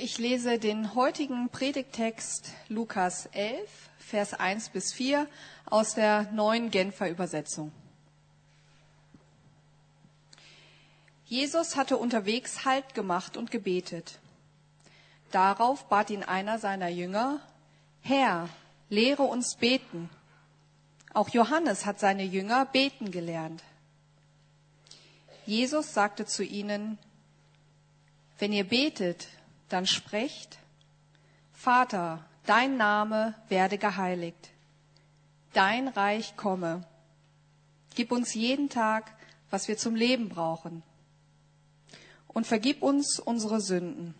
Ich lese den heutigen Predigtext Lukas 11, Vers 1 bis 4 aus der neuen Genfer Übersetzung. Jesus hatte unterwegs Halt gemacht und gebetet. Darauf bat ihn einer seiner Jünger, Herr, lehre uns beten. Auch Johannes hat seine Jünger beten gelernt. Jesus sagte zu ihnen, wenn ihr betet, dann sprecht, Vater, dein Name werde geheiligt, dein Reich komme, gib uns jeden Tag, was wir zum Leben brauchen, und vergib uns unsere Sünden.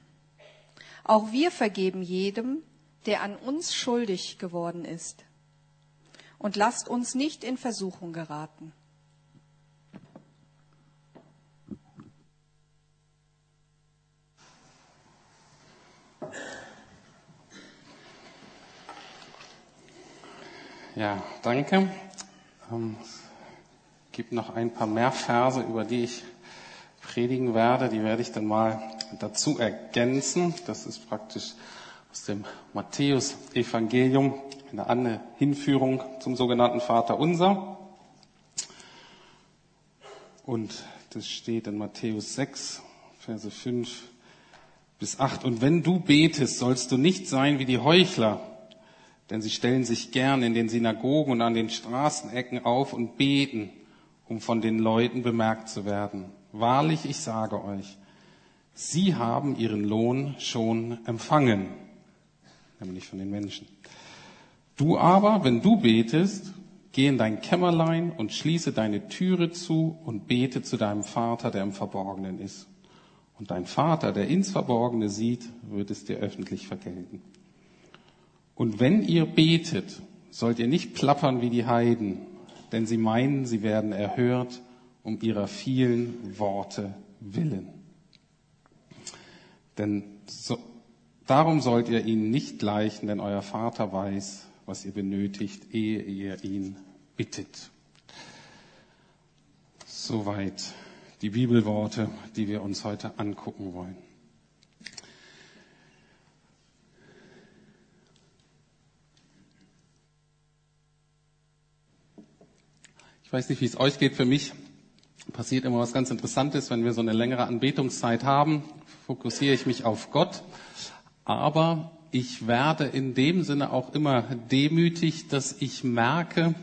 Auch wir vergeben jedem, der an uns schuldig geworden ist. Und lasst uns nicht in Versuchung geraten. Ja, danke. Ähm, es gibt noch ein paar mehr Verse, über die ich predigen werde. Die werde ich dann mal dazu ergänzen. Das ist praktisch aus dem Matthäus-Evangelium eine Hinführung zum sogenannten Vater Unser. Und das steht in Matthäus 6, Verse 5 bis 8. Und wenn du betest, sollst du nicht sein wie die Heuchler, denn sie stellen sich gern in den Synagogen und an den Straßenecken auf und beten, um von den Leuten bemerkt zu werden. Wahrlich, ich sage euch, sie haben ihren Lohn schon empfangen, nämlich von den Menschen. Du aber, wenn du betest, geh in dein Kämmerlein und schließe deine Türe zu und bete zu deinem Vater, der im Verborgenen ist. Und dein Vater, der ins Verborgene sieht, wird es dir öffentlich vergelten. Und wenn ihr betet, sollt ihr nicht plappern wie die Heiden, denn sie meinen, sie werden erhört um ihrer vielen Worte willen. Denn so, darum sollt ihr ihnen nicht gleichen, denn euer Vater weiß, was ihr benötigt, ehe ihr ihn bittet. Soweit die Bibelworte, die wir uns heute angucken wollen. Ich weiß nicht, wie es euch geht. Für mich passiert immer was ganz Interessantes, wenn wir so eine längere Anbetungszeit haben, fokussiere ich mich auf Gott. Aber ich werde in dem Sinne auch immer demütig, dass ich merke,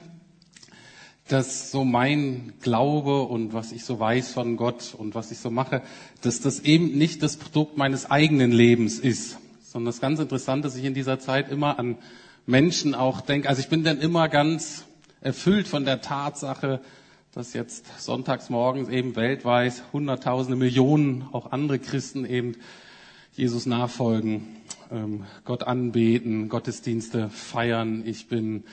dass so mein Glaube und was ich so weiß von Gott und was ich so mache, dass das eben nicht das Produkt meines eigenen Lebens ist, sondern das ganz Interessante, dass ich in dieser Zeit immer an Menschen auch denke. Also ich bin dann immer ganz erfüllt von der Tatsache, dass jetzt sonntags morgens eben weltweit Hunderttausende, Millionen, auch andere Christen eben Jesus nachfolgen, ähm, Gott anbeten, Gottesdienste feiern. Ich bin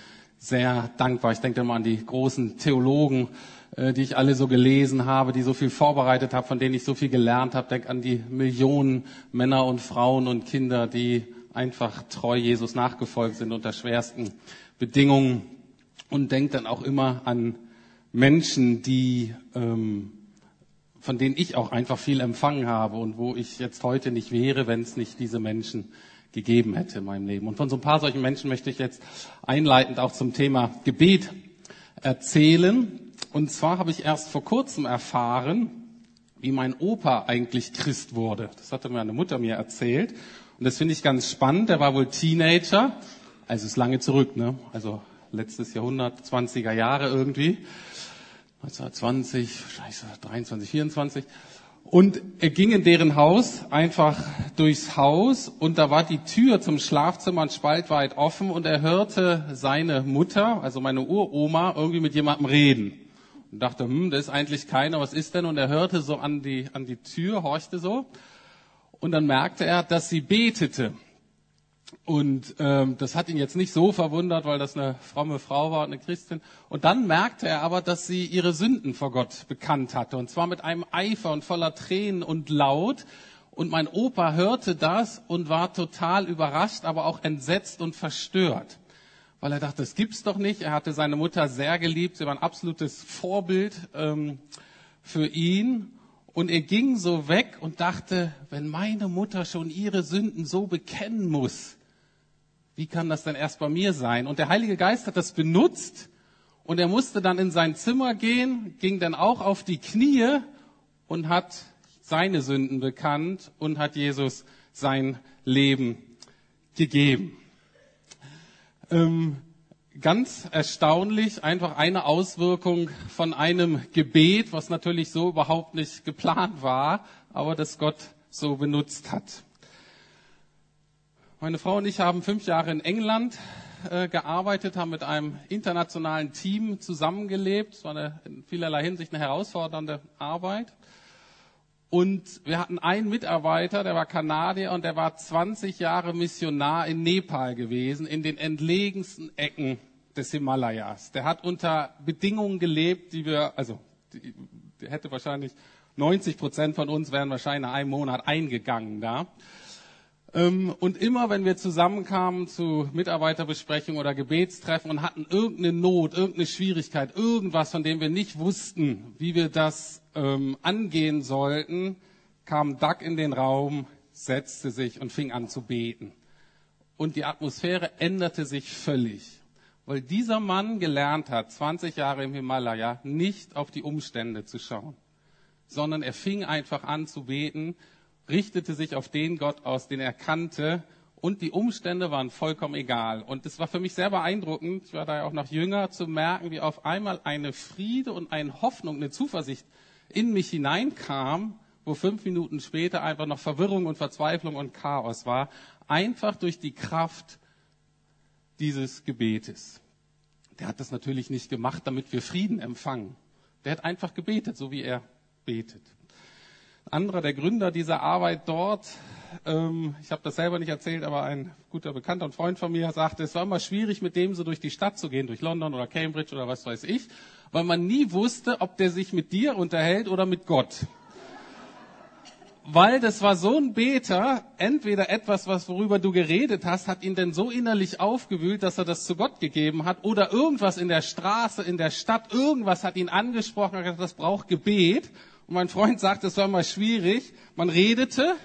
sehr dankbar. Ich denke immer an die großen Theologen, äh, die ich alle so gelesen habe, die so viel vorbereitet habe, von denen ich so viel gelernt habe. Denke an die Millionen Männer und Frauen und Kinder, die einfach treu Jesus nachgefolgt sind unter schwersten Bedingungen und denke dann auch immer an Menschen, die, ähm, von denen ich auch einfach viel empfangen habe und wo ich jetzt heute nicht wäre, wenn es nicht diese Menschen gegeben hätte in meinem Leben. Und von so ein paar solchen Menschen möchte ich jetzt einleitend auch zum Thema Gebet erzählen. Und zwar habe ich erst vor kurzem erfahren, wie mein Opa eigentlich Christ wurde. Das hatte meine Mutter mir erzählt. Und das finde ich ganz spannend. Er war wohl Teenager. Also ist lange zurück, ne? Also letztes Jahrhundert, 20er Jahre irgendwie. 1920, scheiße, 23, 24. Und er ging in deren Haus einfach durchs Haus und da war die Tür zum Schlafzimmer ein Spalt weit offen und er hörte seine Mutter, also meine Uroma, irgendwie mit jemandem reden. Und dachte, hm, da ist eigentlich keiner, was ist denn? Und er hörte so an die, an die Tür, horchte so. Und dann merkte er, dass sie betete. Und ähm, das hat ihn jetzt nicht so verwundert, weil das eine fromme Frau war, eine Christin. Und dann merkte er aber, dass sie ihre Sünden vor Gott bekannt hatte. Und zwar mit einem Eifer und voller Tränen und laut. Und mein Opa hörte das und war total überrascht, aber auch entsetzt und verstört. Weil er dachte, das gibt's doch nicht. Er hatte seine Mutter sehr geliebt. Sie war ein absolutes Vorbild ähm, für ihn. Und er ging so weg und dachte, wenn meine Mutter schon ihre Sünden so bekennen muss, wie kann das denn erst bei mir sein? Und der Heilige Geist hat das benutzt und er musste dann in sein Zimmer gehen, ging dann auch auf die Knie und hat seine Sünden bekannt und hat Jesus sein Leben gegeben. Ähm, ganz erstaunlich, einfach eine Auswirkung von einem Gebet, was natürlich so überhaupt nicht geplant war, aber das Gott so benutzt hat. Meine Frau und ich haben fünf Jahre in England äh, gearbeitet, haben mit einem internationalen Team zusammengelebt. Es war eine, in vielerlei Hinsicht eine herausfordernde Arbeit. Und wir hatten einen Mitarbeiter, der war Kanadier und der war 20 Jahre Missionar in Nepal gewesen, in den entlegensten Ecken des Himalayas. Der hat unter Bedingungen gelebt, die wir, also, die, die hätte wahrscheinlich 90 Prozent von uns wären wahrscheinlich nach einem Monat eingegangen da. Ähm, und immer, wenn wir zusammenkamen zu Mitarbeiterbesprechungen oder Gebetstreffen und hatten irgendeine Not, irgendeine Schwierigkeit, irgendwas, von dem wir nicht wussten, wie wir das ähm, angehen sollten, kam Doug in den Raum, setzte sich und fing an zu beten. Und die Atmosphäre änderte sich völlig, weil dieser Mann gelernt hat, 20 Jahre im Himalaya, nicht auf die Umstände zu schauen, sondern er fing einfach an zu beten, richtete sich auf den Gott aus, den er kannte und die Umstände waren vollkommen egal. Und es war für mich sehr beeindruckend, ich war da ja auch noch jünger, zu merken, wie auf einmal eine Friede und eine Hoffnung, eine Zuversicht in mich hineinkam, wo fünf Minuten später einfach noch Verwirrung und Verzweiflung und Chaos war, einfach durch die Kraft dieses Gebetes. Der hat das natürlich nicht gemacht, damit wir Frieden empfangen. Der hat einfach gebetet, so wie er betet. Anderer der Gründer dieser Arbeit dort, ähm, ich habe das selber nicht erzählt, aber ein guter Bekannter und Freund von mir sagte, es war immer schwierig, mit dem so durch die Stadt zu gehen, durch London oder Cambridge oder was weiß ich, weil man nie wusste, ob der sich mit dir unterhält oder mit Gott. Weil das war so ein Beter, entweder etwas, was worüber du geredet hast, hat ihn denn so innerlich aufgewühlt, dass er das zu Gott gegeben hat, oder irgendwas in der Straße, in der Stadt, irgendwas hat ihn angesprochen, das braucht Gebet. Und mein Freund sagt, es war mal schwierig. Man redete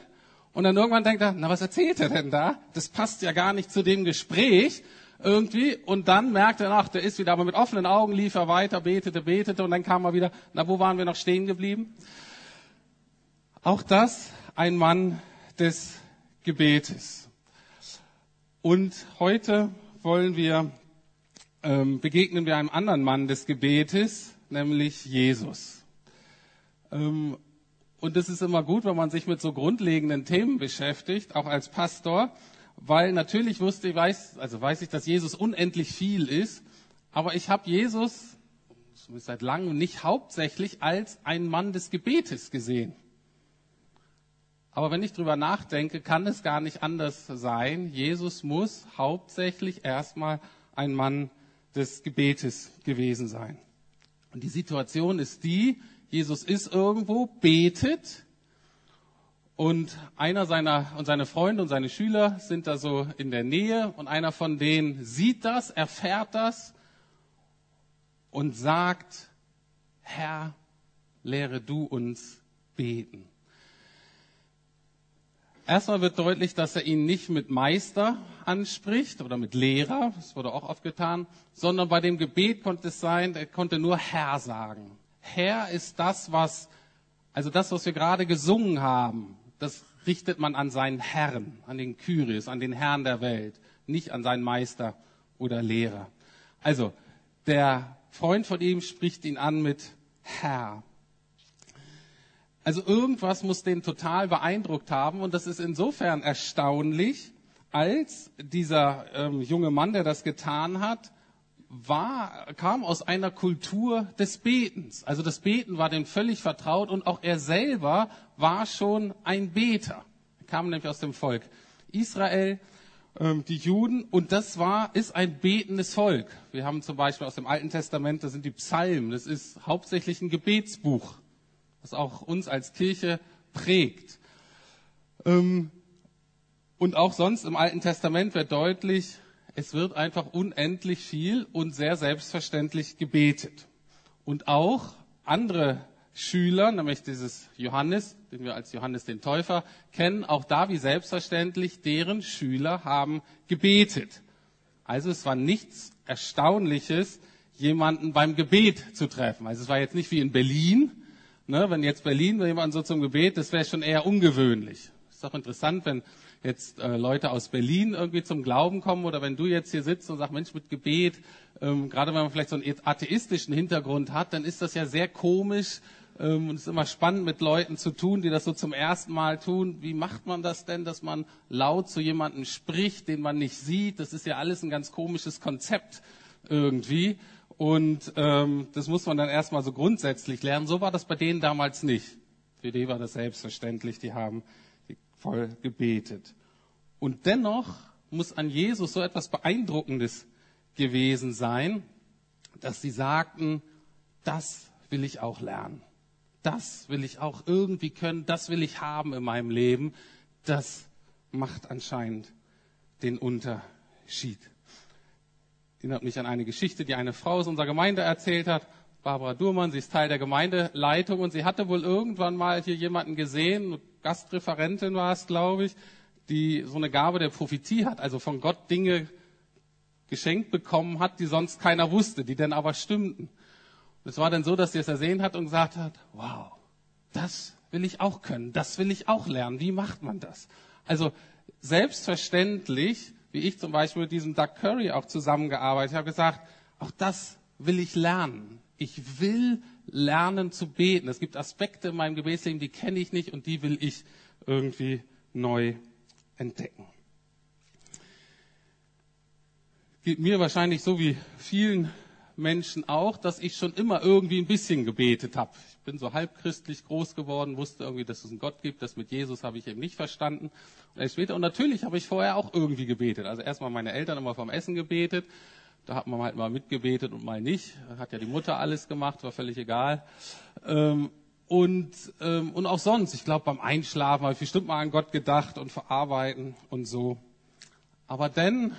und dann irgendwann denkt er, na was erzählt er denn da? Das passt ja gar nicht zu dem Gespräch irgendwie. Und dann merkte er, ach, der ist wieder, aber mit offenen Augen lief er weiter, betete, betete und dann kam er wieder, na, wo waren wir noch stehen geblieben? Auch das ein Mann des Gebetes. Und heute wollen wir, ähm, begegnen wir einem anderen Mann des Gebetes, nämlich Jesus. Ähm, und es ist immer gut, wenn man sich mit so grundlegenden Themen beschäftigt, auch als Pastor weil natürlich wusste ich, weiß, also weiß ich, dass Jesus unendlich viel ist, aber ich habe Jesus seit langem nicht hauptsächlich als ein Mann des Gebetes gesehen. Aber wenn ich drüber nachdenke, kann es gar nicht anders sein. Jesus muss hauptsächlich erstmal ein Mann des Gebetes gewesen sein. Und die Situation ist die, Jesus ist irgendwo, betet, und einer seiner, und seine Freunde und seine Schüler sind da so in der Nähe und einer von denen sieht das, erfährt das und sagt, Herr, lehre du uns beten. Erstmal wird deutlich, dass er ihn nicht mit Meister anspricht oder mit Lehrer, das wurde auch oft getan, sondern bei dem Gebet konnte es sein, er konnte nur Herr sagen. Herr ist das, was, also das, was wir gerade gesungen haben das richtet man an seinen Herrn, an den Kyrios, an den Herrn der Welt, nicht an seinen Meister oder Lehrer. Also, der Freund von ihm spricht ihn an mit Herr. Also irgendwas muss den total beeindruckt haben und das ist insofern erstaunlich, als dieser ähm, junge Mann, der das getan hat, war, kam aus einer Kultur des Betens. Also das Beten war dem völlig vertraut und auch er selber war schon ein Beter. Er kam nämlich aus dem Volk Israel, ähm, die Juden, und das war, ist ein betendes Volk. Wir haben zum Beispiel aus dem Alten Testament, das sind die Psalmen, das ist hauptsächlich ein Gebetsbuch, was auch uns als Kirche prägt. Ähm, und auch sonst im Alten Testament wird deutlich, es wird einfach unendlich viel und sehr selbstverständlich gebetet. Und auch andere Schüler, nämlich dieses Johannes, den wir als Johannes den Täufer kennen, auch da wie selbstverständlich, deren Schüler haben gebetet. Also es war nichts Erstaunliches, jemanden beim Gebet zu treffen. Also es war jetzt nicht wie in Berlin, ne, wenn jetzt Berlin jemand so zum Gebet, das wäre schon eher ungewöhnlich. Ist doch interessant, wenn jetzt äh, Leute aus Berlin irgendwie zum Glauben kommen oder wenn du jetzt hier sitzt und sagst, Mensch, mit Gebet, ähm, gerade wenn man vielleicht so einen atheistischen Hintergrund hat, dann ist das ja sehr komisch, ähm, und es ist immer spannend, mit Leuten zu tun, die das so zum ersten Mal tun. Wie macht man das denn, dass man laut zu jemandem spricht, den man nicht sieht? Das ist ja alles ein ganz komisches Konzept irgendwie. Und ähm, das muss man dann erstmal so grundsätzlich lernen. So war das bei denen damals nicht. Für die war das selbstverständlich. Die haben voll gebetet. Und dennoch muss an Jesus so etwas Beeindruckendes gewesen sein, dass sie sagten, das will ich auch lernen das will ich auch irgendwie können, das will ich haben in meinem Leben, das macht anscheinend den Unterschied. Erinnert mich an eine Geschichte, die eine Frau aus unserer Gemeinde erzählt hat. Barbara Durmann, sie ist Teil der Gemeindeleitung und sie hatte wohl irgendwann mal hier jemanden gesehen, Gastreferentin war es, glaube ich, die so eine Gabe der Prophetie hat, also von Gott Dinge geschenkt bekommen hat, die sonst keiner wusste, die denn aber stimmten. Es war dann so, dass sie es ersehen hat und gesagt hat, wow, das will ich auch können, das will ich auch lernen. Wie macht man das? Also selbstverständlich, wie ich zum Beispiel mit diesem Doug Curry auch zusammengearbeitet habe, gesagt, auch das will ich lernen. Ich will lernen zu beten. Es gibt Aspekte in meinem Gebetsleben, die kenne ich nicht und die will ich irgendwie neu entdecken. Geht mir wahrscheinlich so wie vielen Menschen auch, dass ich schon immer irgendwie ein bisschen gebetet habe. Ich bin so halbchristlich groß geworden, wusste irgendwie, dass es einen Gott gibt. Das mit Jesus habe ich eben nicht verstanden. Und später, und natürlich habe ich vorher auch irgendwie gebetet. Also erstmal meine Eltern immer vom Essen gebetet. Da hat man halt mal mitgebetet und mal nicht. Hat ja die Mutter alles gemacht, war völlig egal. Ähm, und, ähm, und auch sonst, ich glaube, beim Einschlafen habe ich bestimmt mal an Gott gedacht und verarbeiten und so. Aber dann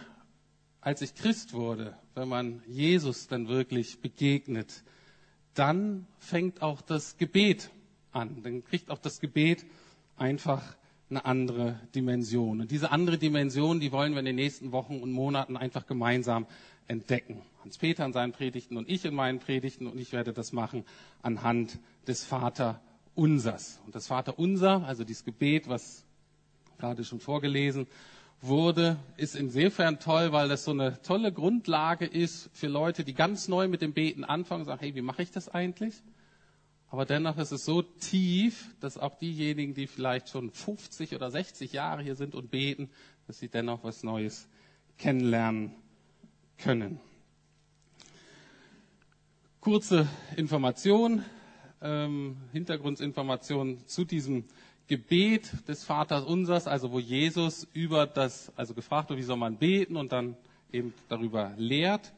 als ich Christ wurde, wenn man Jesus dann wirklich begegnet, dann fängt auch das Gebet an. Dann kriegt auch das Gebet einfach eine andere Dimension. Und diese andere Dimension, die wollen wir in den nächsten Wochen und Monaten einfach gemeinsam entdecken. Hans-Peter in seinen Predigten und ich in meinen Predigten und ich werde das machen anhand des Vater Unsers. Und das Vater Unser, also dieses Gebet, was gerade schon vorgelesen wurde, ist insofern toll, weil das so eine tolle Grundlage ist für Leute, die ganz neu mit dem Beten anfangen und sagen, hey, wie mache ich das eigentlich? Aber dennoch ist es so tief, dass auch diejenigen, die vielleicht schon 50 oder 60 Jahre hier sind und beten, dass sie dennoch was Neues kennenlernen können. Kurze Information, ähm, Hintergrundinformation zu diesem Gebet des Vaters Unsers, also wo Jesus über das, also gefragt wird, wie soll man beten und dann eben darüber lehrt.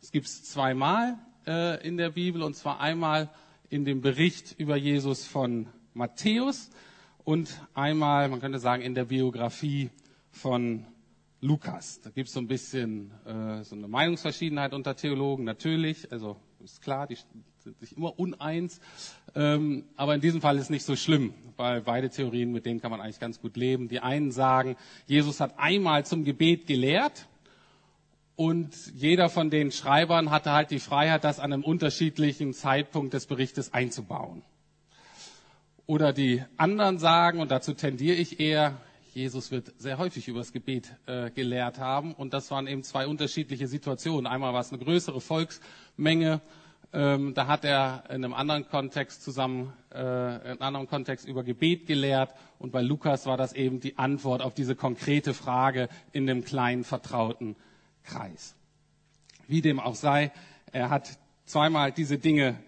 Es gibt es zweimal äh, in der Bibel und zwar einmal in dem Bericht über Jesus von Matthäus und einmal, man könnte sagen, in der Biografie von Lukas. Da gibt es so ein bisschen äh, so eine Meinungsverschiedenheit unter Theologen, natürlich. Also ist klar, die sind sich immer uneins. Ähm, aber in diesem Fall ist nicht so schlimm, weil beide Theorien, mit denen kann man eigentlich ganz gut leben. Die einen sagen, Jesus hat einmal zum Gebet gelehrt und jeder von den Schreibern hatte halt die Freiheit, das an einem unterschiedlichen Zeitpunkt des Berichtes einzubauen. Oder die anderen sagen, und dazu tendiere ich eher, Jesus wird sehr häufig über das Gebet äh, gelehrt haben. Und das waren eben zwei unterschiedliche Situationen. Einmal war es eine größere Volksmenge ähm, da hat er in einem anderen Kontext zusammen, äh, in einem anderen Kontext über Gebet gelehrt. Und bei Lukas war das eben die Antwort auf diese konkrete Frage in dem kleinen vertrauten Kreis. Wie dem auch sei, er hat zweimal diese Dinge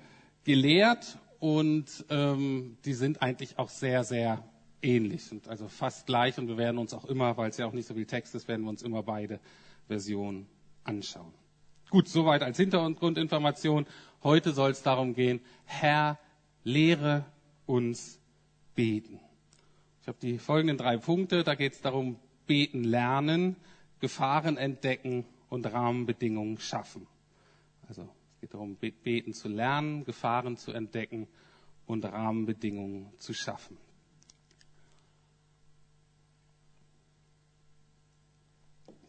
gelehrt und ähm, die sind eigentlich auch sehr, sehr ähnlich und also fast gleich und wir werden uns auch immer, weil es ja auch nicht so viel Text ist, werden wir uns immer beide Versionen anschauen. Gut, soweit als Hintergrundinformation. Heute soll es darum gehen, Herr, lehre uns beten. Ich habe die folgenden drei Punkte. Da geht es darum, beten lernen, Gefahren entdecken und Rahmenbedingungen schaffen. Also es geht darum, beten zu lernen, Gefahren zu entdecken und Rahmenbedingungen zu schaffen.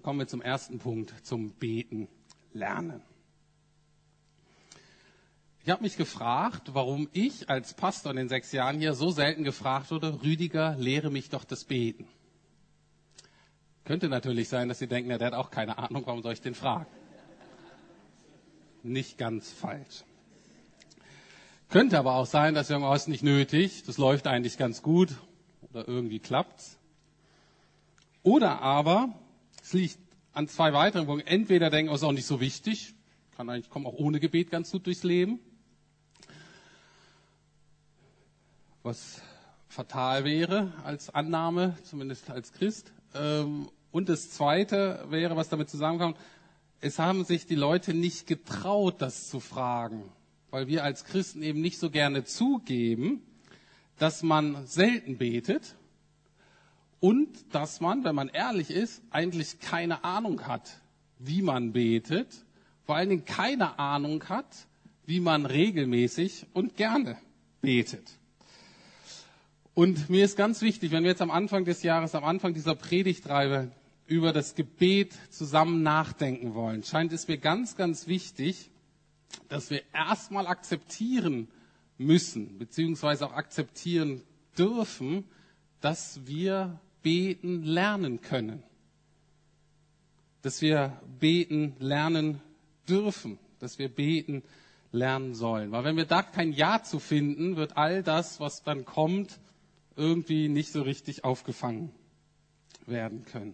Kommen wir zum ersten Punkt, zum Beten lernen. Ich habe mich gefragt, warum ich als Pastor in den sechs Jahren hier so selten gefragt wurde, Rüdiger, lehre mich doch das Beten. Könnte natürlich sein, dass Sie denken, ja, der hat auch keine Ahnung, warum soll ich den fragen? Nicht ganz falsch. Könnte aber auch sein, dass wir sagen, oh, ist nicht nötig, das läuft eigentlich ganz gut oder irgendwie klappt's. Oder aber es liegt an zwei weiteren Punkten. Entweder denken, oh, ist auch nicht so wichtig, kann eigentlich kommen auch ohne Gebet ganz gut durchs Leben. Was fatal wäre als Annahme, zumindest als Christ. Ähm, und das Zweite wäre, was damit zusammenkommt, es haben sich die Leute nicht getraut, das zu fragen, weil wir als Christen eben nicht so gerne zugeben, dass man selten betet und dass man, wenn man ehrlich ist, eigentlich keine Ahnung hat, wie man betet, vor allen Dingen keine Ahnung hat, wie man regelmäßig und gerne betet. Und mir ist ganz wichtig, wenn wir jetzt am Anfang des Jahres, am Anfang dieser Predigtreibe über das Gebet zusammen nachdenken wollen, scheint es mir ganz, ganz wichtig, dass wir erstmal akzeptieren müssen, beziehungsweise auch akzeptieren dürfen, dass wir beten lernen können. Dass wir beten lernen dürfen, dass wir beten lernen sollen. Weil wenn wir da kein Ja zu finden, wird all das, was dann kommt, irgendwie nicht so richtig aufgefangen werden können.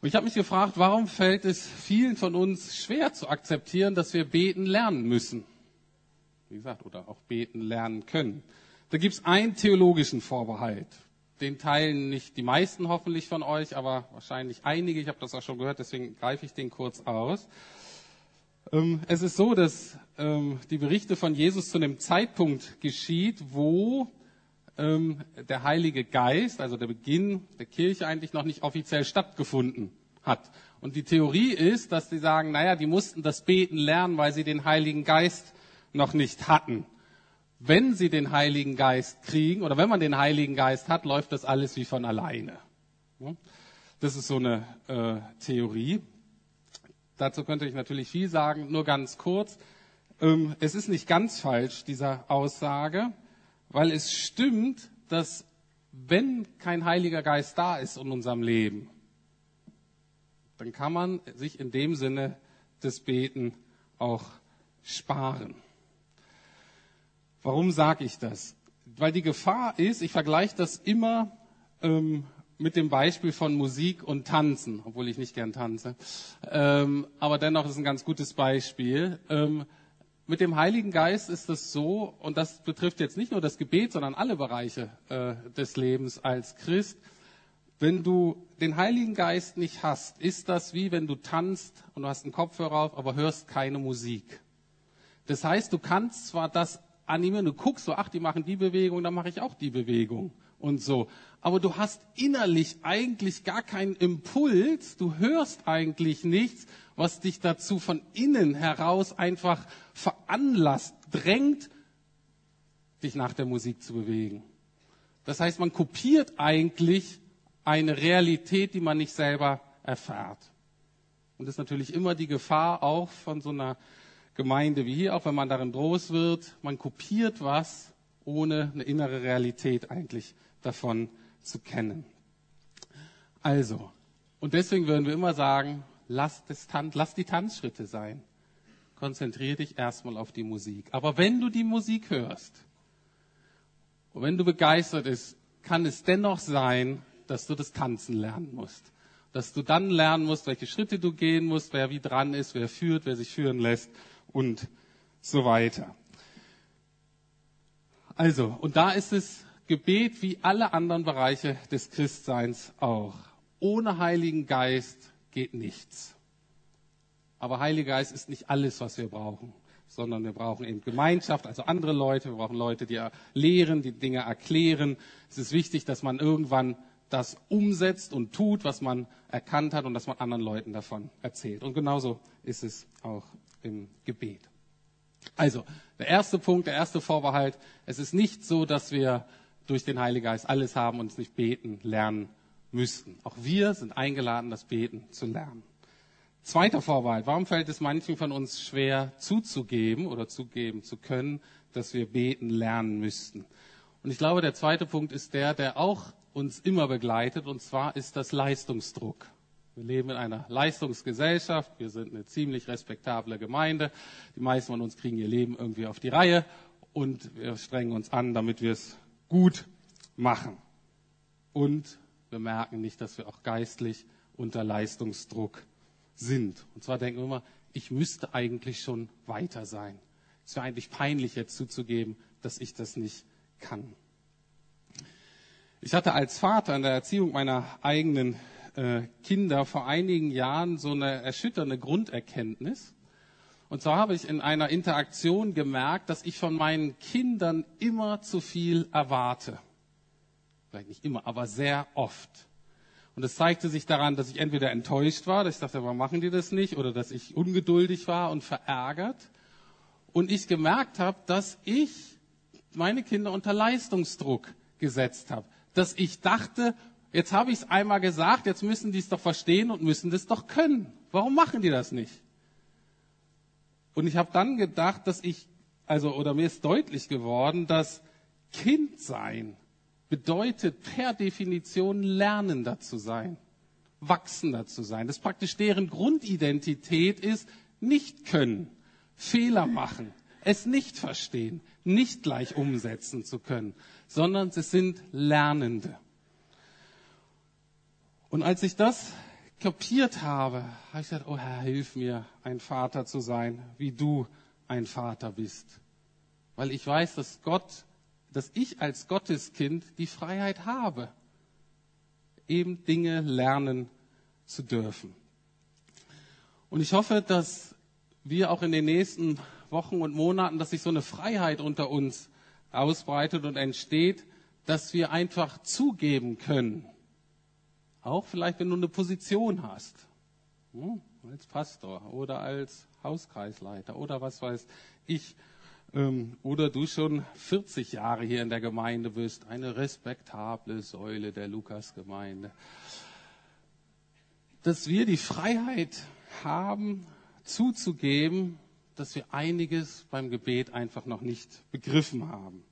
Und ich habe mich gefragt, warum fällt es vielen von uns schwer zu akzeptieren, dass wir beten lernen müssen? Wie gesagt, oder auch beten lernen können. Da gibt es einen theologischen Vorbehalt. Den teilen nicht die meisten hoffentlich von euch, aber wahrscheinlich einige. Ich habe das auch schon gehört, deswegen greife ich den kurz aus. Ähm, es ist so, dass ähm, die Berichte von Jesus zu einem Zeitpunkt geschieht, wo ähm, der Heilige Geist, also der Beginn der Kirche eigentlich noch nicht offiziell stattgefunden hat. Und die Theorie ist, dass die sagen, naja, die mussten das Beten lernen, weil sie den Heiligen Geist noch nicht hatten. Wenn sie den Heiligen Geist kriegen oder wenn man den Heiligen Geist hat, läuft das alles wie von alleine. Das ist so eine äh, Theorie. Dazu könnte ich natürlich viel sagen, nur ganz kurz. Ähm, es ist nicht ganz falsch, diese Aussage. Weil es stimmt, dass wenn kein Heiliger Geist da ist in unserem Leben, dann kann man sich in dem Sinne des Beten auch sparen. Warum sage ich das? Weil die Gefahr ist, ich vergleiche das immer ähm, mit dem Beispiel von Musik und Tanzen, obwohl ich nicht gern tanze. Ähm, aber dennoch ist es ein ganz gutes Beispiel. Ähm, mit dem Heiligen Geist ist es so, und das betrifft jetzt nicht nur das Gebet, sondern alle Bereiche äh, des Lebens als Christ. Wenn du den Heiligen Geist nicht hast, ist das wie wenn du tanzt und du hast einen Kopfhörer auf, aber hörst keine Musik. Das heißt, du kannst zwar das animieren, du guckst so, ach, die machen die Bewegung, dann mache ich auch die Bewegung und so. Aber du hast innerlich eigentlich gar keinen Impuls, du hörst eigentlich nichts, was dich dazu von innen heraus einfach veranlasst, drängt, dich nach der Musik zu bewegen. Das heißt, man kopiert eigentlich eine Realität, die man nicht selber erfährt. Und das ist natürlich immer die Gefahr auch von so einer Gemeinde wie hier, auch wenn man darin groß wird, man kopiert was, ohne eine innere Realität eigentlich davon zu kennen. Also, und deswegen würden wir immer sagen, lass, Tan lass die Tanzschritte sein. Konzentriere dich erstmal auf die Musik. Aber wenn du die Musik hörst und wenn du begeistert bist, kann es dennoch sein, dass du das Tanzen lernen musst. Dass du dann lernen musst, welche Schritte du gehen musst, wer wie dran ist, wer führt, wer sich führen lässt und so weiter. Also, und da ist es Gebet wie alle anderen Bereiche des Christseins auch. Ohne Heiligen Geist geht nichts. Aber Heiliger Geist ist nicht alles, was wir brauchen, sondern wir brauchen eben Gemeinschaft, also andere Leute. Wir brauchen Leute, die lehren, die Dinge erklären. Es ist wichtig, dass man irgendwann das umsetzt und tut, was man erkannt hat und dass man anderen Leuten davon erzählt. Und genauso ist es auch im Gebet. Also, der erste Punkt, der erste Vorbehalt. Es ist nicht so, dass wir durch den Heiligen Geist alles haben und es nicht beten, lernen müssten. Auch wir sind eingeladen, das Beten zu lernen. Zweiter Vorbehalt. Warum fällt es manchen von uns schwer zuzugeben oder zugeben zu können, dass wir beten lernen müssten? Und ich glaube, der zweite Punkt ist der, der auch uns immer begleitet, und zwar ist das Leistungsdruck. Wir leben in einer Leistungsgesellschaft. Wir sind eine ziemlich respektable Gemeinde. Die meisten von uns kriegen ihr Leben irgendwie auf die Reihe und wir strengen uns an, damit wir es gut machen. Und wir merken nicht, dass wir auch geistlich unter Leistungsdruck sind. Und zwar denken wir immer, ich müsste eigentlich schon weiter sein. Es wäre eigentlich peinlich, jetzt zuzugeben, dass ich das nicht kann. Ich hatte als Vater in der Erziehung meiner eigenen äh, Kinder vor einigen Jahren so eine erschütternde Grunderkenntnis. Und zwar habe ich in einer Interaktion gemerkt, dass ich von meinen Kindern immer zu viel erwarte. Vielleicht nicht immer, aber sehr oft. Und es zeigte sich daran, dass ich entweder enttäuscht war, dass ich dachte, warum machen die das nicht? Oder dass ich ungeduldig war und verärgert. Und ich gemerkt habe, dass ich meine Kinder unter Leistungsdruck gesetzt habe. Dass ich dachte, Jetzt habe ich es einmal gesagt, jetzt müssen die es doch verstehen und müssen das doch können. Warum machen die das nicht? Und ich habe dann gedacht, dass ich, also, oder mir ist deutlich geworden, dass Kindsein bedeutet per Definition lernender zu sein, wachsender zu sein. Das praktisch deren Grundidentität ist, nicht können, Fehler machen, es nicht verstehen, nicht gleich umsetzen zu können, sondern sie sind Lernende. Und als ich das kapiert habe, habe ich gesagt, oh Herr, hilf mir, ein Vater zu sein, wie du ein Vater bist. Weil ich weiß, dass Gott, dass ich als Gotteskind die Freiheit habe, eben Dinge lernen zu dürfen. Und ich hoffe, dass wir auch in den nächsten Wochen und Monaten, dass sich so eine Freiheit unter uns ausbreitet und entsteht, dass wir einfach zugeben können, auch vielleicht, wenn du eine Position hast, hm, als Pastor oder als Hauskreisleiter oder was weiß ich, ähm, oder du schon 40 Jahre hier in der Gemeinde bist, eine respektable Säule der Lukasgemeinde, dass wir die Freiheit haben, zuzugeben, dass wir einiges beim Gebet einfach noch nicht begriffen haben.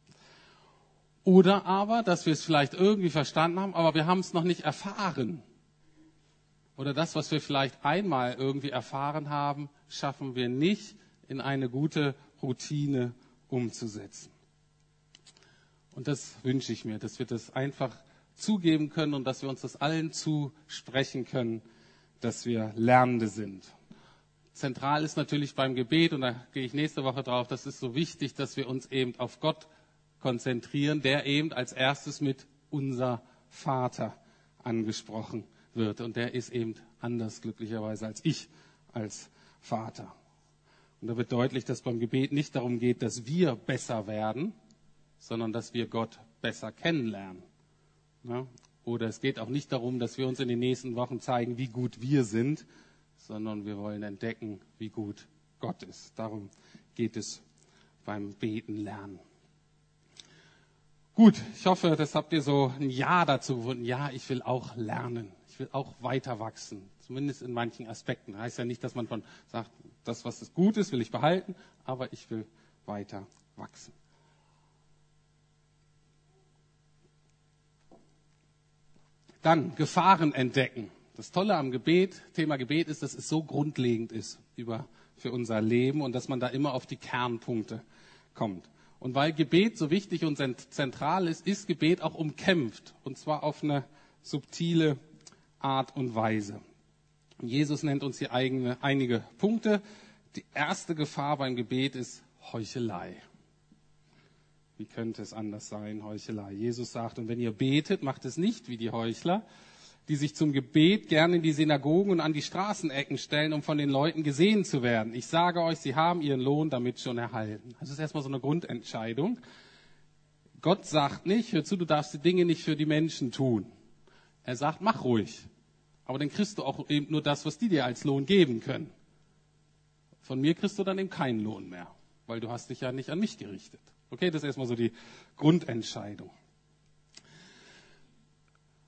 Oder aber, dass wir es vielleicht irgendwie verstanden haben, aber wir haben es noch nicht erfahren. Oder das, was wir vielleicht einmal irgendwie erfahren haben, schaffen wir nicht in eine gute Routine umzusetzen. Und das wünsche ich mir, dass wir das einfach zugeben können und dass wir uns das allen zusprechen können, dass wir Lernende sind. Zentral ist natürlich beim Gebet, und da gehe ich nächste Woche drauf, das ist so wichtig, dass wir uns eben auf Gott konzentrieren, der eben als erstes mit unser Vater angesprochen wird. Und der ist eben anders glücklicherweise als ich als Vater. Und da wird deutlich, dass beim Gebet nicht darum geht, dass wir besser werden, sondern dass wir Gott besser kennenlernen. Ja? Oder es geht auch nicht darum, dass wir uns in den nächsten Wochen zeigen, wie gut wir sind, sondern wir wollen entdecken, wie gut Gott ist. Darum geht es beim Beten lernen. Gut, ich hoffe, das habt ihr so ein Ja dazu gefunden. Ja, ich will auch lernen. Ich will auch weiter wachsen. Zumindest in manchen Aspekten. Heißt ja nicht, dass man von sagt, das, was gut ist, will ich behalten, aber ich will weiter wachsen. Dann Gefahren entdecken. Das Tolle am Gebet, Thema Gebet ist, dass es so grundlegend ist über, für unser Leben und dass man da immer auf die Kernpunkte kommt. Und weil Gebet so wichtig und zentral ist, ist Gebet auch umkämpft. Und zwar auf eine subtile Art und Weise. Jesus nennt uns hier eigene, einige Punkte. Die erste Gefahr beim Gebet ist Heuchelei. Wie könnte es anders sein, Heuchelei? Jesus sagt, und wenn ihr betet, macht es nicht wie die Heuchler, die sich zum Gebet gerne in die Synagogen und an die Straßenecken stellen, um von den Leuten gesehen zu werden. Ich sage euch, sie haben ihren Lohn damit schon erhalten. Das ist erstmal so eine Grundentscheidung. Gott sagt nicht, hör zu, du darfst die Dinge nicht für die Menschen tun. Er sagt, mach ruhig. Aber dann kriegst du auch eben nur das, was die dir als Lohn geben können. Von mir kriegst du dann eben keinen Lohn mehr. weil du hast dich ja nicht an mich gerichtet. Okay, das ist erstmal so die Grundentscheidung.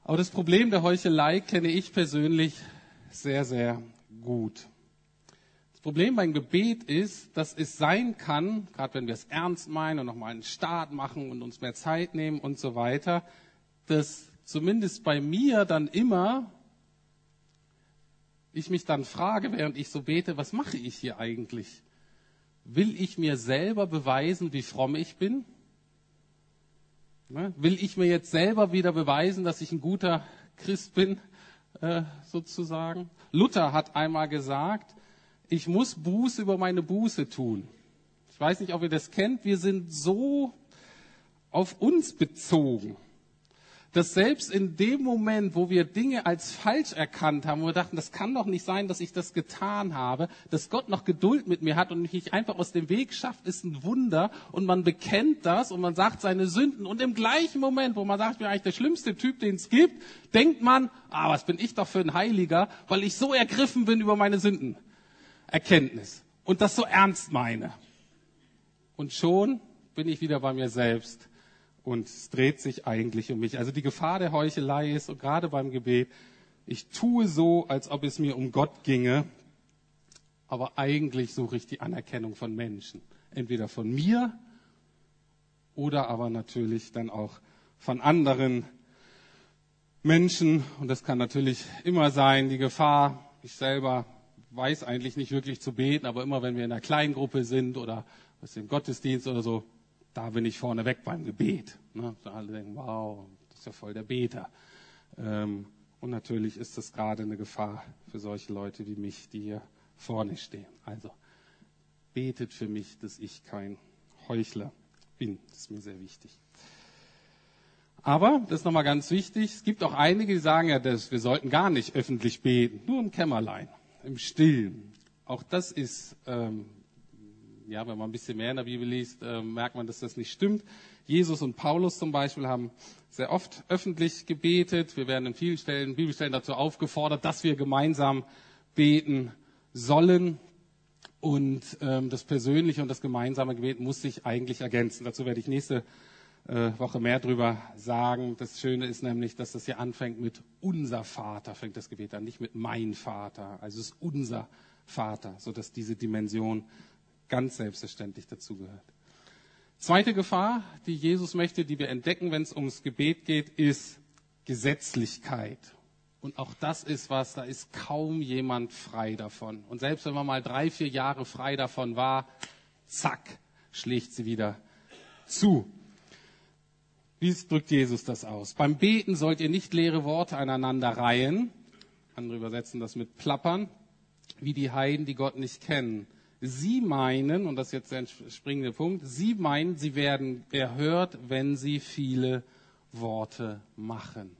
Aber das Problem der Heuchelei kenne ich persönlich sehr, sehr gut. Das Problem beim Gebet ist, dass es sein kann, gerade wenn wir es ernst meinen und nochmal einen Start machen und uns mehr Zeit nehmen und so weiter, dass zumindest bei mir dann immer ich mich dann frage, während ich so bete, was mache ich hier eigentlich? Will ich mir selber beweisen, wie fromm ich bin? Ne? Will ich mir jetzt selber wieder beweisen, dass ich ein guter Christ bin, äh, sozusagen? Luther hat einmal gesagt, ich muss Buße über meine Buße tun. Ich weiß nicht, ob ihr das kennt. Wir sind so auf uns bezogen dass selbst in dem Moment, wo wir Dinge als falsch erkannt haben, wo wir dachten, das kann doch nicht sein, dass ich das getan habe, dass Gott noch Geduld mit mir hat und mich nicht einfach aus dem Weg schafft, ist ein Wunder. Und man bekennt das und man sagt seine Sünden. Und im gleichen Moment, wo man sagt, ich bin eigentlich der schlimmste Typ, den es gibt, denkt man, ah, was bin ich doch für ein Heiliger, weil ich so ergriffen bin über meine Sünden. Erkenntnis. Und das so ernst meine. Und schon bin ich wieder bei mir selbst und es dreht sich eigentlich um mich. Also die Gefahr der Heuchelei ist, und gerade beim Gebet, ich tue so, als ob es mir um Gott ginge, aber eigentlich suche ich die Anerkennung von Menschen. Entweder von mir oder aber natürlich dann auch von anderen Menschen. Und das kann natürlich immer sein, die Gefahr, ich selber weiß eigentlich nicht wirklich zu beten, aber immer wenn wir in einer Kleingruppe sind oder was im Gottesdienst oder so, da bin ich vorne weg beim Gebet. Ne? Alle denken, wow, das ist ja voll der Beter. Ähm, und natürlich ist das gerade eine Gefahr für solche Leute wie mich, die hier vorne stehen. Also betet für mich, dass ich kein Heuchler bin. Das ist mir sehr wichtig. Aber, das ist nochmal ganz wichtig, es gibt auch einige, die sagen ja, dass wir sollten gar nicht öffentlich beten, nur im Kämmerlein, im Stillen. Auch das ist ähm, ja, wenn man ein bisschen mehr in der Bibel liest, äh, merkt man, dass das nicht stimmt. Jesus und Paulus zum Beispiel haben sehr oft öffentlich gebetet. Wir werden in vielen Stellen, Bibelstellen dazu aufgefordert, dass wir gemeinsam beten sollen. Und ähm, das persönliche und das gemeinsame Gebet muss sich eigentlich ergänzen. Dazu werde ich nächste äh, Woche mehr drüber sagen. Das Schöne ist nämlich, dass das hier anfängt mit unser Vater, fängt das Gebet an, nicht mit mein Vater. Also es ist unser Vater, sodass diese Dimension ganz selbstverständlich dazugehört. Zweite Gefahr, die Jesus möchte, die wir entdecken, wenn es ums Gebet geht, ist Gesetzlichkeit. Und auch das ist was, da ist kaum jemand frei davon. Und selbst wenn man mal drei, vier Jahre frei davon war, zack, schlägt sie wieder zu. Wie drückt Jesus das aus? Beim Beten sollt ihr nicht leere Worte aneinander reihen. Andere übersetzen das mit plappern, wie die Heiden, die Gott nicht kennen. Sie meinen, und das ist jetzt der springende Punkt, Sie meinen, Sie werden erhört, wenn Sie viele Worte machen.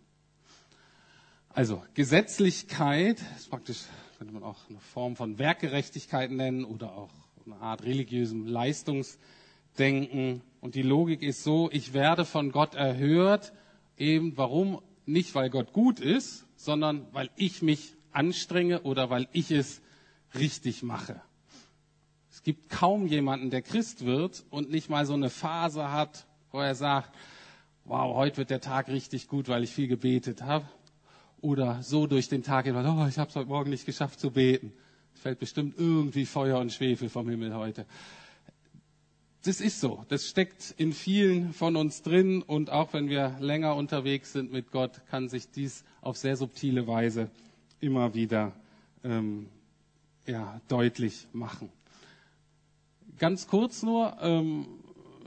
Also Gesetzlichkeit ist praktisch, könnte man auch eine Form von Werkgerechtigkeit nennen oder auch eine Art religiösem Leistungsdenken. Und die Logik ist so, ich werde von Gott erhört, eben warum? Nicht, weil Gott gut ist, sondern weil ich mich anstrenge oder weil ich es richtig mache. Gibt kaum jemanden, der Christ wird und nicht mal so eine Phase hat, wo er sagt, wow, heute wird der Tag richtig gut, weil ich viel gebetet habe. Oder so durch den Tag geht, oh, ich habe es heute Morgen nicht geschafft zu beten. Es fällt bestimmt irgendwie Feuer und Schwefel vom Himmel heute. Das ist so. Das steckt in vielen von uns drin. Und auch wenn wir länger unterwegs sind mit Gott, kann sich dies auf sehr subtile Weise immer wieder ähm, ja, deutlich machen. Ganz kurz nur, ähm,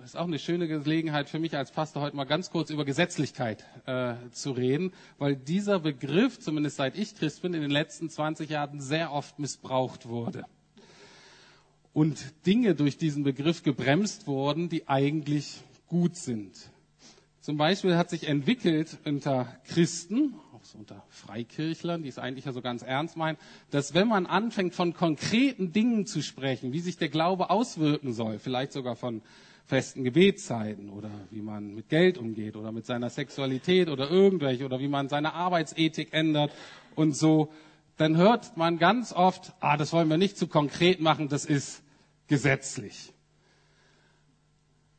ist auch eine schöne Gelegenheit für mich als Pastor heute mal ganz kurz über Gesetzlichkeit äh, zu reden, weil dieser Begriff, zumindest seit ich Christ bin, in den letzten 20 Jahren sehr oft missbraucht wurde. Und Dinge durch diesen Begriff gebremst wurden, die eigentlich gut sind. Zum Beispiel hat sich entwickelt unter Christen, auch unter Freikirchlern, die es eigentlich ja so ganz ernst meinen, dass wenn man anfängt von konkreten Dingen zu sprechen, wie sich der Glaube auswirken soll, vielleicht sogar von festen Gebetszeiten oder wie man mit Geld umgeht oder mit seiner Sexualität oder irgendwelche oder wie man seine Arbeitsethik ändert und so, dann hört man ganz oft, ah, das wollen wir nicht zu konkret machen, das ist gesetzlich.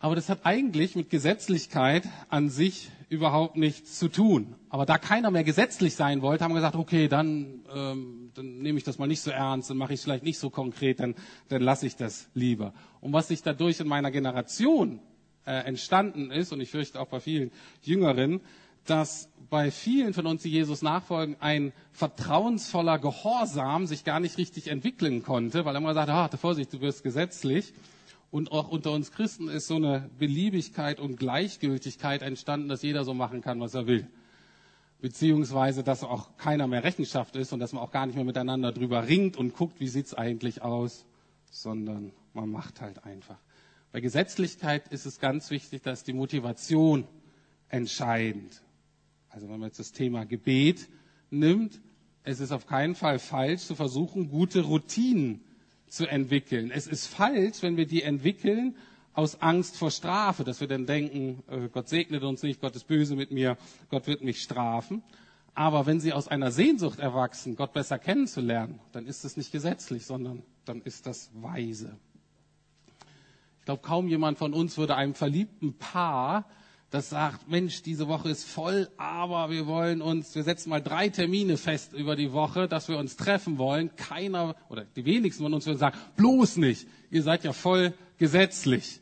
Aber das hat eigentlich mit Gesetzlichkeit an sich überhaupt nichts zu tun. Aber da keiner mehr gesetzlich sein wollte, haben wir gesagt, okay, dann, ähm, dann nehme ich das mal nicht so ernst, dann mache ich es vielleicht nicht so konkret, dann, dann lasse ich das lieber. Und was sich dadurch in meiner Generation äh, entstanden ist, und ich fürchte auch bei vielen Jüngeren, dass bei vielen von uns, die Jesus nachfolgen, ein vertrauensvoller Gehorsam sich gar nicht richtig entwickeln konnte, weil er immer sagt, ah, Vorsicht, du wirst gesetzlich. Und auch unter uns Christen ist so eine Beliebigkeit und Gleichgültigkeit entstanden, dass jeder so machen kann, was er will. Beziehungsweise, dass auch keiner mehr Rechenschaft ist und dass man auch gar nicht mehr miteinander drüber ringt und guckt, wie sieht's eigentlich aus, sondern man macht halt einfach. Bei Gesetzlichkeit ist es ganz wichtig, dass die Motivation entscheidend. Also wenn man jetzt das Thema Gebet nimmt, es ist auf keinen Fall falsch zu versuchen, gute Routinen zu entwickeln. Es ist falsch, wenn wir die entwickeln aus Angst vor Strafe, dass wir dann denken, äh, Gott segnet uns nicht, Gott ist böse mit mir, Gott wird mich strafen. Aber wenn sie aus einer Sehnsucht erwachsen, Gott besser kennenzulernen, dann ist es nicht gesetzlich, sondern dann ist das weise. Ich glaube, kaum jemand von uns würde einem verliebten Paar das sagt, Mensch, diese Woche ist voll, aber wir wollen uns, wir setzen mal drei Termine fest über die Woche, dass wir uns treffen wollen. Keiner oder die wenigsten von uns würden sagen, bloß nicht. Ihr seid ja voll gesetzlich.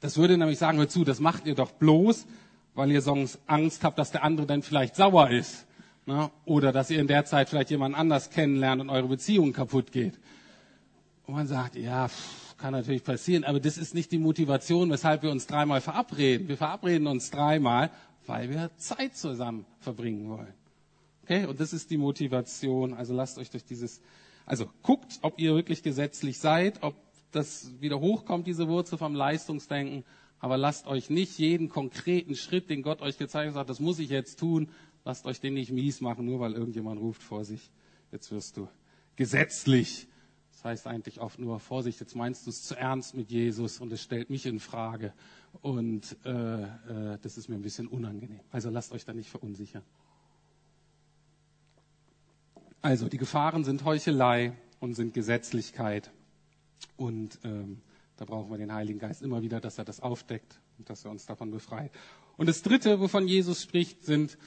Das würde nämlich sagen, hör zu, das macht ihr doch bloß, weil ihr sonst Angst habt, dass der andere dann vielleicht sauer ist. Ne? Oder dass ihr in der Zeit vielleicht jemand anders kennenlernt und eure Beziehung kaputt geht. Und man sagt, ja, pff, kann natürlich passieren, aber das ist nicht die Motivation, weshalb wir uns dreimal verabreden. Wir verabreden uns dreimal, weil wir Zeit zusammen verbringen wollen. Okay? Und das ist die Motivation. Also lasst euch durch dieses, also guckt, ob ihr wirklich gesetzlich seid, ob das wieder hochkommt, diese Wurzel vom Leistungsdenken. Aber lasst euch nicht jeden konkreten Schritt, den Gott euch gezeigt hat, das muss ich jetzt tun, lasst euch den nicht mies machen, nur weil irgendjemand ruft vor sich, jetzt wirst du gesetzlich heißt eigentlich oft nur Vorsicht, jetzt meinst du es zu ernst mit Jesus und es stellt mich in Frage und äh, äh, das ist mir ein bisschen unangenehm. Also lasst euch da nicht verunsichern. Also die Gefahren sind Heuchelei und sind Gesetzlichkeit und ähm, da brauchen wir den Heiligen Geist immer wieder, dass er das aufdeckt und dass er uns davon befreit. Und das Dritte, wovon Jesus spricht, sind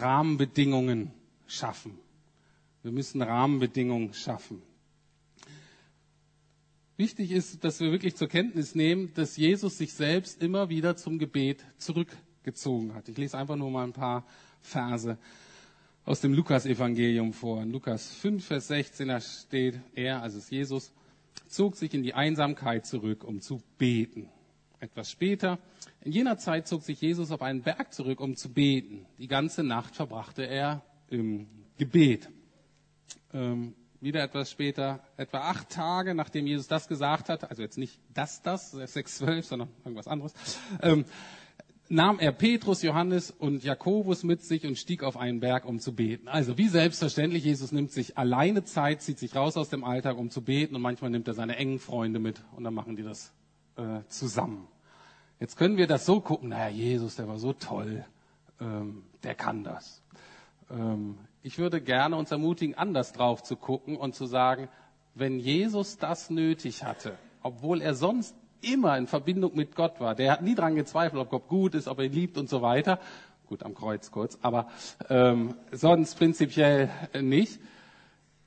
Rahmenbedingungen schaffen. Wir müssen Rahmenbedingungen schaffen. Wichtig ist, dass wir wirklich zur Kenntnis nehmen, dass Jesus sich selbst immer wieder zum Gebet zurückgezogen hat. Ich lese einfach nur mal ein paar Verse aus dem Lukas-Evangelium vor. In Lukas 5, Vers 16, da steht, er, also es Jesus, zog sich in die Einsamkeit zurück, um zu beten. Etwas später, in jener Zeit zog sich Jesus auf einen Berg zurück, um zu beten. Die ganze Nacht verbrachte er im Gebet. Ähm, wieder etwas später, etwa acht Tage, nachdem Jesus das gesagt hat, also jetzt nicht das, das, 6,12, sondern irgendwas anderes, ähm, nahm er Petrus, Johannes und Jakobus mit sich und stieg auf einen Berg, um zu beten. Also wie selbstverständlich, Jesus nimmt sich alleine Zeit, zieht sich raus aus dem Alltag, um zu beten und manchmal nimmt er seine engen Freunde mit und dann machen die das äh, zusammen. Jetzt können wir das so gucken, naja, Jesus, der war so toll, ähm, der kann das. Ähm, ich würde gerne uns ermutigen, anders drauf zu gucken und zu sagen, wenn Jesus das nötig hatte, obwohl er sonst immer in Verbindung mit Gott war, der hat nie daran gezweifelt, ob Gott gut ist, ob er ihn liebt und so weiter. Gut, am Kreuz kurz, aber ähm, sonst prinzipiell nicht.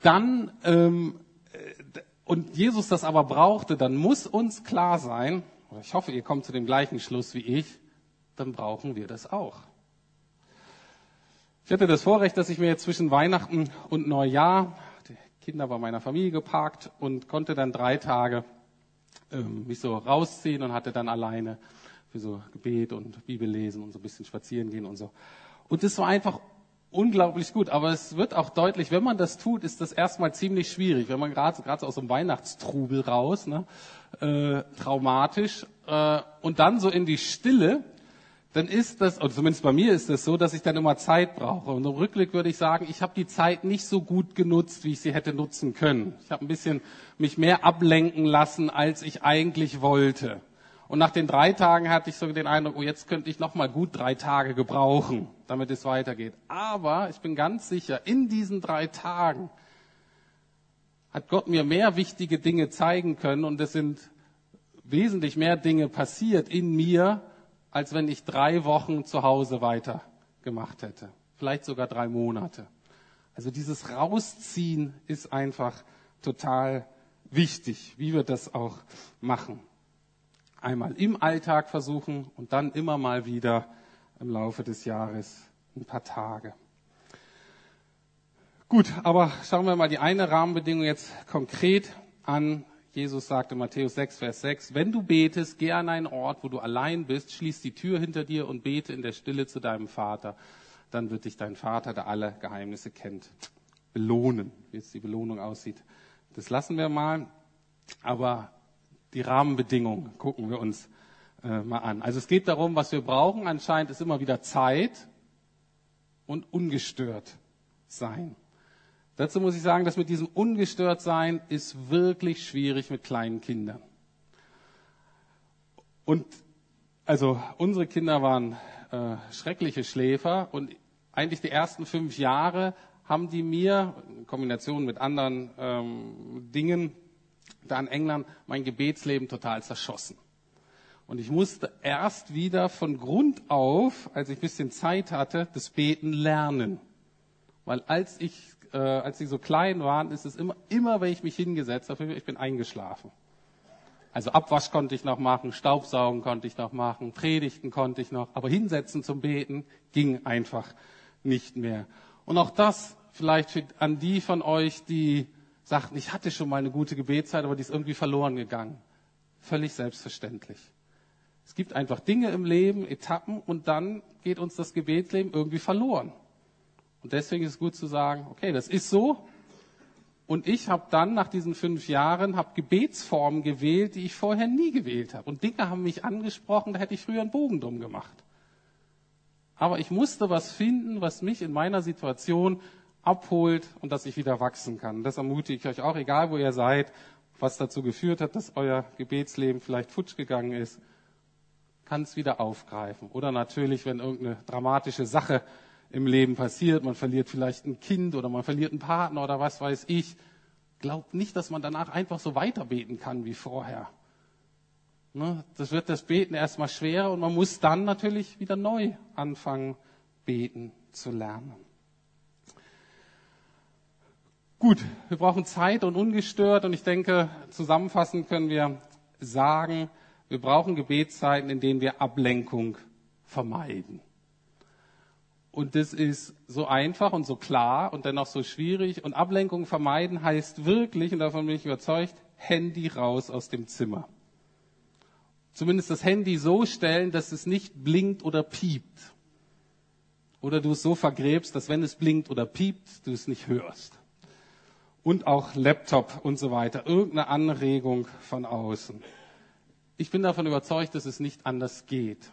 Dann ähm, äh, und Jesus das aber brauchte, dann muss uns klar sein, ich hoffe, ihr kommt zu dem gleichen Schluss wie ich, dann brauchen wir das auch. Ich hatte das Vorrecht, dass ich mir jetzt zwischen Weihnachten und Neujahr die Kinder bei meiner Familie geparkt und konnte dann drei Tage ähm, mich so rausziehen und hatte dann alleine für so Gebet und Bibel lesen und so ein bisschen spazieren gehen und so. Und das war einfach unglaublich gut. Aber es wird auch deutlich, wenn man das tut, ist das erstmal ziemlich schwierig. Wenn man gerade gerade aus dem Weihnachtstrubel raus, ne, äh, traumatisch äh, und dann so in die Stille dann ist das, oder zumindest bei mir ist es das so, dass ich dann immer Zeit brauche. Und im Rückblick würde ich sagen, ich habe die Zeit nicht so gut genutzt, wie ich sie hätte nutzen können. Ich habe ein bisschen mich mehr ablenken lassen, als ich eigentlich wollte. Und nach den drei Tagen hatte ich so den Eindruck, oh, jetzt könnte ich noch mal gut drei Tage gebrauchen, damit es weitergeht. Aber ich bin ganz sicher, in diesen drei Tagen hat Gott mir mehr wichtige Dinge zeigen können und es sind wesentlich mehr Dinge passiert in mir, als wenn ich drei Wochen zu Hause weiter gemacht hätte. Vielleicht sogar drei Monate. Also dieses Rausziehen ist einfach total wichtig, wie wir das auch machen. Einmal im Alltag versuchen und dann immer mal wieder im Laufe des Jahres ein paar Tage. Gut, aber schauen wir mal die eine Rahmenbedingung jetzt konkret an. Jesus sagte Matthäus 6, Vers 6, wenn du betest, geh an einen Ort, wo du allein bist, schließ die Tür hinter dir und bete in der Stille zu deinem Vater. Dann wird dich dein Vater, der alle Geheimnisse kennt, belohnen. Wie jetzt die Belohnung aussieht, das lassen wir mal. Aber die Rahmenbedingungen gucken wir uns äh, mal an. Also es geht darum, was wir brauchen. Anscheinend ist immer wieder Zeit und ungestört sein. Dazu muss ich sagen, dass mit diesem ungestört sein ist wirklich schwierig mit kleinen Kindern. Und also unsere Kinder waren äh, schreckliche Schläfer und eigentlich die ersten fünf Jahre haben die mir in Kombination mit anderen ähm, Dingen da in England mein Gebetsleben total zerschossen. Und ich musste erst wieder von Grund auf, als ich bisschen Zeit hatte, das Beten lernen. Weil als ich äh, als sie so klein waren, ist es immer, immer wenn ich mich hingesetzt habe, ich bin eingeschlafen. Also Abwasch konnte ich noch machen, Staubsaugen konnte ich noch machen, Predigten konnte ich noch, aber hinsetzen zum Beten ging einfach nicht mehr. Und auch das vielleicht an die von euch, die sagten, ich hatte schon mal eine gute Gebetszeit, aber die ist irgendwie verloren gegangen. Völlig selbstverständlich. Es gibt einfach Dinge im Leben, Etappen, und dann geht uns das Gebetsleben irgendwie verloren. Und deswegen ist es gut zu sagen, okay, das ist so. Und ich habe dann nach diesen fünf Jahren hab Gebetsformen gewählt, die ich vorher nie gewählt habe. Und Dinge haben mich angesprochen, da hätte ich früher einen Bogen drum gemacht. Aber ich musste was finden, was mich in meiner Situation abholt und dass ich wieder wachsen kann. Das ermutige ich euch auch, egal wo ihr seid, was dazu geführt hat, dass euer Gebetsleben vielleicht futsch gegangen ist, kann es wieder aufgreifen. Oder natürlich, wenn irgendeine dramatische Sache im Leben passiert. Man verliert vielleicht ein Kind oder man verliert einen Partner oder was weiß ich. Glaubt nicht, dass man danach einfach so weiterbeten kann wie vorher. Ne? Das wird das Beten erstmal schwerer und man muss dann natürlich wieder neu anfangen, beten zu lernen. Gut, wir brauchen Zeit und ungestört und ich denke, zusammenfassend können wir sagen, wir brauchen Gebetszeiten, in denen wir Ablenkung vermeiden. Und das ist so einfach und so klar und dennoch so schwierig. Und Ablenkung vermeiden heißt wirklich, und davon bin ich überzeugt, Handy raus aus dem Zimmer. Zumindest das Handy so stellen, dass es nicht blinkt oder piept. Oder du es so vergräbst, dass wenn es blinkt oder piept, du es nicht hörst. Und auch Laptop und so weiter. Irgendeine Anregung von außen. Ich bin davon überzeugt, dass es nicht anders geht.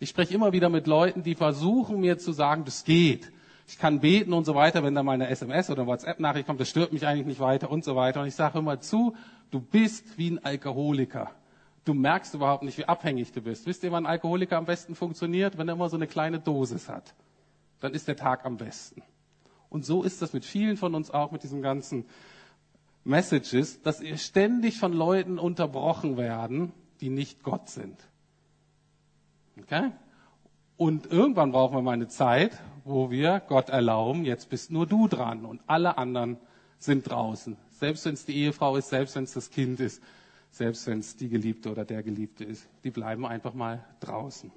Ich spreche immer wieder mit Leuten, die versuchen mir zu sagen, das geht. Ich kann beten und so weiter, wenn da mal eine SMS oder WhatsApp-Nachricht kommt, das stört mich eigentlich nicht weiter und so weiter. Und ich sage immer zu, du bist wie ein Alkoholiker. Du merkst überhaupt nicht, wie abhängig du bist. Wisst ihr, wann ein Alkoholiker am besten funktioniert? Wenn er immer so eine kleine Dosis hat. Dann ist der Tag am besten. Und so ist das mit vielen von uns auch, mit diesen ganzen Messages, dass ihr ständig von Leuten unterbrochen werden, die nicht Gott sind. Okay? Und irgendwann brauchen wir mal eine Zeit, wo wir Gott erlauben, jetzt bist nur du dran und alle anderen sind draußen. Selbst wenn es die Ehefrau ist, selbst wenn es das Kind ist, selbst wenn es die Geliebte oder der Geliebte ist, die bleiben einfach mal draußen.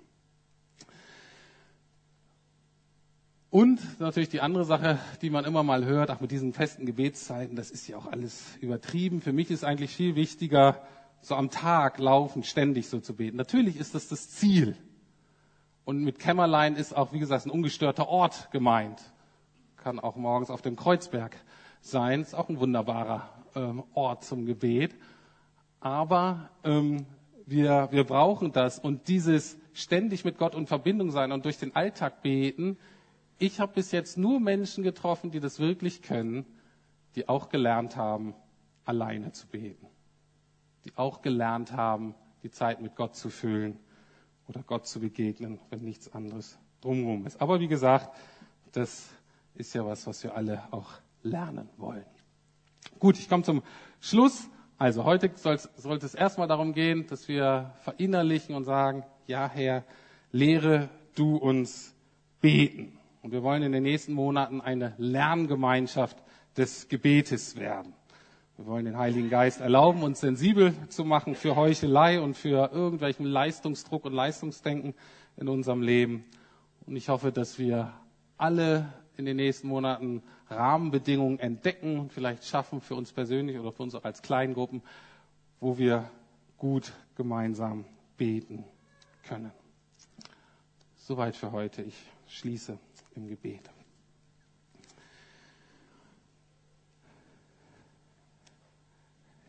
Und natürlich die andere Sache, die man immer mal hört, auch mit diesen festen Gebetszeiten, das ist ja auch alles übertrieben. Für mich ist eigentlich viel wichtiger, so am Tag laufen, ständig so zu beten. Natürlich ist das das Ziel. Und mit Kämmerlein ist auch, wie gesagt, ein ungestörter Ort gemeint. Kann auch morgens auf dem Kreuzberg sein. Ist auch ein wunderbarer ähm, Ort zum Gebet. Aber ähm, wir, wir brauchen das und dieses ständig mit Gott in Verbindung sein und durch den Alltag beten. Ich habe bis jetzt nur Menschen getroffen, die das wirklich können, die auch gelernt haben, alleine zu beten. Die auch gelernt haben, die Zeit mit Gott zu füllen oder Gott zu begegnen, wenn nichts anderes drumherum ist. Aber wie gesagt, das ist ja was, was wir alle auch lernen wollen. Gut, ich komme zum Schluss. Also heute sollte es erstmal darum gehen, dass wir verinnerlichen und sagen, ja Herr, lehre du uns beten. Und wir wollen in den nächsten Monaten eine Lerngemeinschaft des Gebetes werden. Wir wollen den Heiligen Geist erlauben, uns sensibel zu machen für Heuchelei und für irgendwelchen Leistungsdruck und Leistungsdenken in unserem Leben. Und ich hoffe, dass wir alle in den nächsten Monaten Rahmenbedingungen entdecken und vielleicht schaffen für uns persönlich oder für uns auch als Kleingruppen, wo wir gut gemeinsam beten können. Soweit für heute. Ich schließe im Gebet.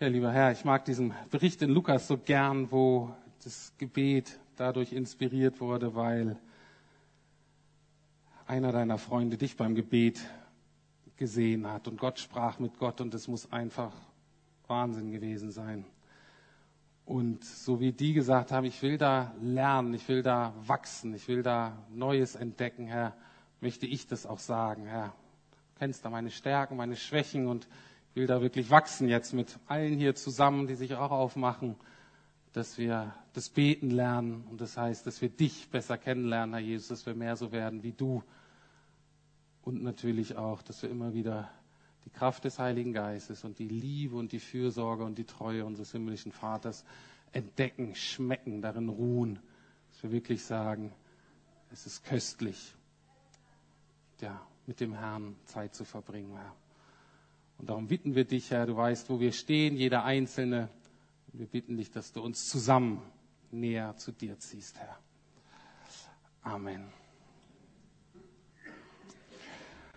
Ja, lieber Herr, ich mag diesen Bericht in Lukas so gern, wo das Gebet dadurch inspiriert wurde, weil einer deiner Freunde dich beim Gebet gesehen hat und Gott sprach mit Gott und es muss einfach Wahnsinn gewesen sein. Und so wie die gesagt haben, ich will da lernen, ich will da wachsen, ich will da Neues entdecken, Herr, möchte ich das auch sagen, Herr. Du kennst da meine Stärken, meine Schwächen und will da wirklich wachsen jetzt mit allen hier zusammen, die sich auch aufmachen, dass wir das Beten lernen und das heißt, dass wir dich besser kennenlernen, Herr Jesus, dass wir mehr so werden wie du und natürlich auch, dass wir immer wieder die Kraft des Heiligen Geistes und die Liebe und die Fürsorge und die Treue unseres himmlischen Vaters entdecken, schmecken, darin ruhen, dass wir wirklich sagen, es ist köstlich, ja, mit dem Herrn Zeit zu verbringen, Herr. Und darum bitten wir dich, Herr, du weißt, wo wir stehen, jeder Einzelne. Wir bitten dich, dass du uns zusammen näher zu dir ziehst, Herr. Amen.